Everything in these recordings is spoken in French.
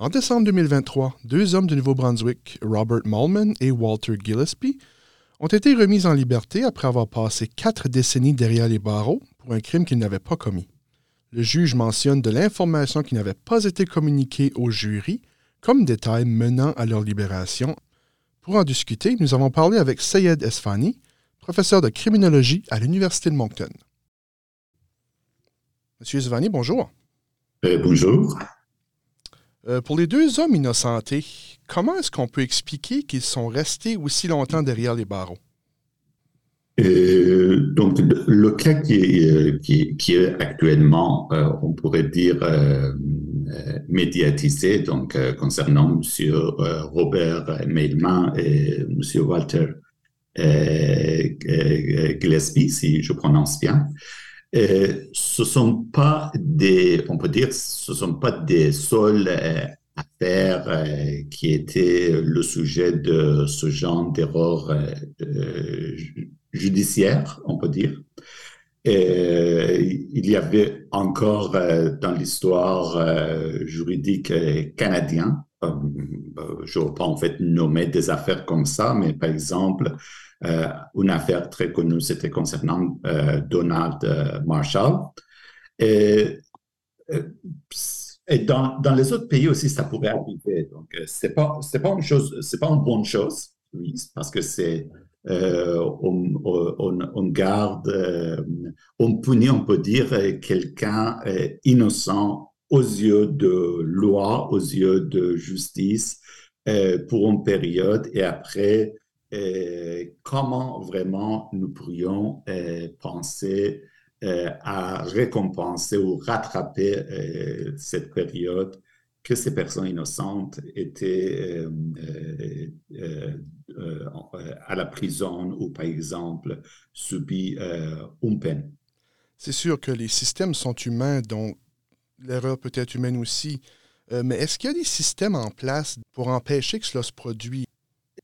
En décembre 2023, deux hommes du Nouveau-Brunswick, Robert Malman et Walter Gillespie, ont été remis en liberté après avoir passé quatre décennies derrière les barreaux pour un crime qu'ils n'avaient pas commis. Le juge mentionne de l'information qui n'avait pas été communiquée au jury comme détail menant à leur libération. Pour en discuter, nous avons parlé avec Sayed Esfani, professeur de criminologie à l'Université de Moncton. Monsieur Esfani, bonjour. Euh, bonjour. Euh, pour les deux hommes innocentés, comment est-ce qu'on peut expliquer qu'ils sont restés aussi longtemps derrière les barreaux? Euh, donc, le cas qui est, euh, actuellement, on pourrait dire, médiatisé, donc concernant M. Robert Mailman et M. Walter Gillespie, si je prononce bien, euh, ce sont pas des, on peut dire, ce sont pas des seules euh, affaires euh, qui étaient le sujet de ce genre d'erreur judiciaire, on peut dire. il y avait encore dans l'histoire juridique canadienne, je ne veux pas en fait nommer des affaires comme ça, mais par exemple, euh, une affaire très connue, c'était concernant euh, Donald euh, Marshall. Et, dans, dans, les autres pays aussi, ça pourrait arriver. Donc, c'est pas c'est pas une pas une bonne chose, oui, parce que c'est on, on, on, garde, on punit, on peut dire, quelqu'un innocent aux yeux de loi, aux yeux de justice pour une période et après euh, comment vraiment nous pourrions euh, penser euh, à récompenser ou rattraper cette période que ces personnes innocentes étaient à la prison ou, par exemple, subit une peine. C'est sûr que les systèmes sont humains, donc l'erreur peut être humaine aussi. mais est-ce qu'il y a des systèmes en place pour empêcher que cela se produise?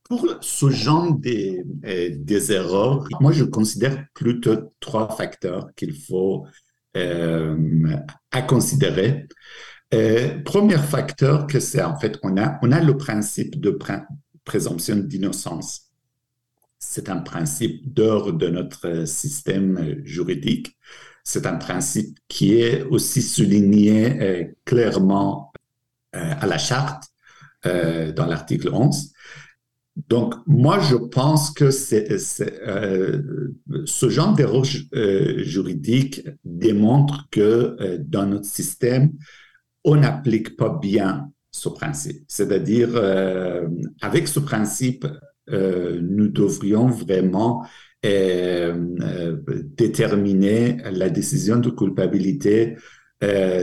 Pour ce genre des, euh, des erreurs, moi, je considère plutôt trois facteurs qu'il faut euh, à considérer. Euh, premier facteur, que c'est en fait, on a, on a le principe de présomption d'innocence. C'est un principe d'ordre de notre système juridique. C'est un principe qui est aussi souligné euh, clairement à la charte dans l'article 11. Donc, moi, je pense que euh, ce genre d'erreur euh, juridique démontre que euh, dans notre système, on n'applique pas bien ce principe. C'est-à-dire, euh, avec ce principe, euh, nous devrions vraiment déterminer la décision de culpabilité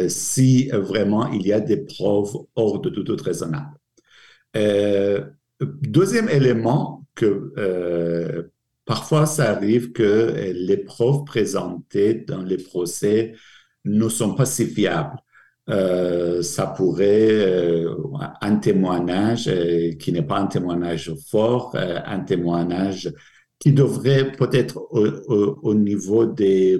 si vraiment il y a des preuves hors de tout autre raisonnable. Deuxième élément, que euh, parfois ça arrive que les preuves présentées dans les procès ne sont pas si fiables. Euh, ça pourrait, euh, un témoignage qui n'est pas un témoignage fort, un témoignage qui devrait peut-être au, niveau des,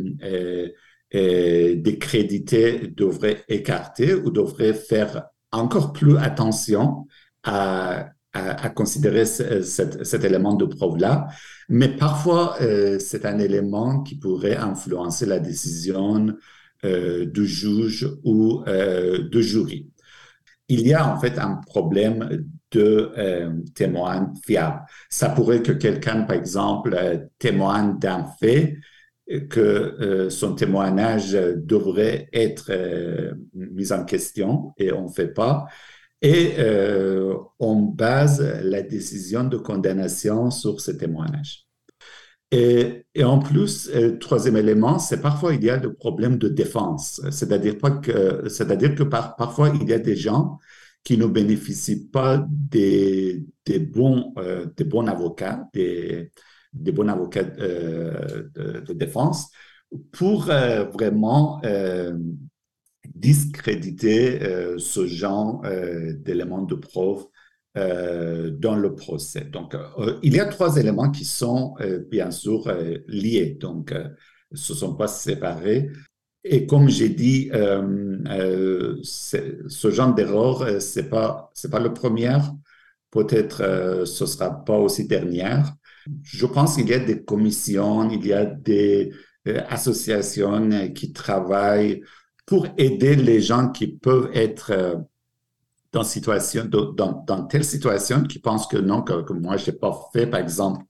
des crédités, devrait écarter ou devrait faire encore plus attention à à, considérer cet élément de preuve-là, mais parfois euh, c'est un élément qui pourrait influencer la décision euh, du juge ou euh, du jury. Il y a en fait un problème de témoin fiable. Ça pourrait que quelqu'un, par exemple, témoigne d'un fait que son témoignage devrait être mis en question et on ne fait pas et euh, on base la décision de condamnation sur ce témoignage. Et, en plus, euh, troisième élément, c'est parfois il y a des problèmes de défense. C'est-à-dire que, c'est-à-dire que parfois il y a des gens qui ne bénéficient pas des, bons, euh, des bons avocats, des, bons avocats euh, de, défense pour euh, vraiment discréditer ce genre d'éléments de preuve dans le procès. Donc, il y a trois éléments qui sont bien sûr liés, donc ce ne sont pas séparés. Et comme j'ai dit, ce genre d'erreur, c'est pas c'est pas le premier. Peut-être ce sera pas aussi dernière. Je pense qu'il y a des commissions, il y a des associations qui travaillent pour aider les gens qui peuvent être dans, situation, dans, dans, telle situation qui pensent que non, que, moi, je n'ai pas fait, par exemple,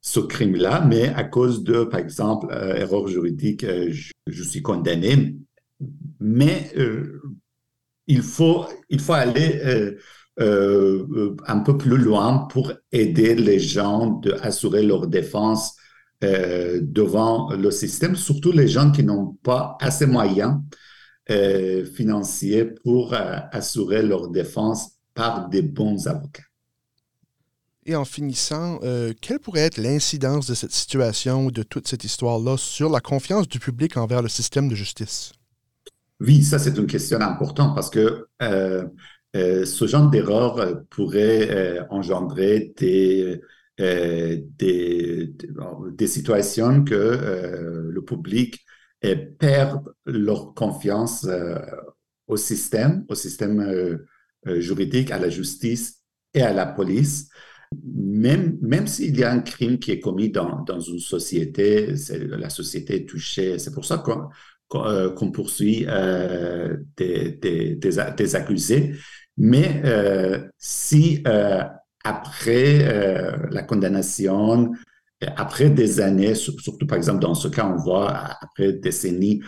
ce crime-là, mais à cause de, par exemple, euh, erreur juridique, euh, je, suis condamné. Mais euh, il, faut, il faut aller un peu plus loin pour aider les gens à assurer leur défense devant le système, surtout les gens qui n'ont pas assez moyens financiers pour assurer leur défense par des bons avocats. Et en finissant, euh, quelle pourrait être l'incidence de cette situation de toute cette histoire-là sur la confiance du public envers le système de justice? Oui, ça c'est une question importante parce que ce genre d'erreur pourrait engendrer des, des, situations que le public perdent leur confiance euh, au système, au système euh, euh, juridique, à la justice et à la police. Même, même s'il y a un crime qui est commis dans, dans une société, la société est touchée. C'est pour ça qu'on poursuit des, des, des, accusés. Mais si après la condamnation, après des années, surtout par exemple dans ce cas, on voit après des décennies,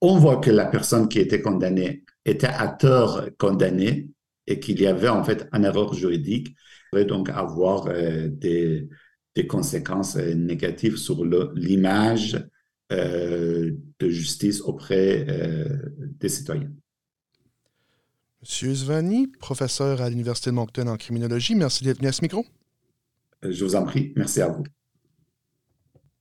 on voit que la personne qui était condamnée était à tort condamnée et qu'il y avait en fait une erreur juridique, pourrait donc avoir euh, des, des, conséquences euh, négatives sur l'image euh, de justice auprès des citoyens. Monsieur Zvani, professeur à l'Université de Moncton en criminologie, merci d'être venu à ce micro. Je vous en prie, merci à vous.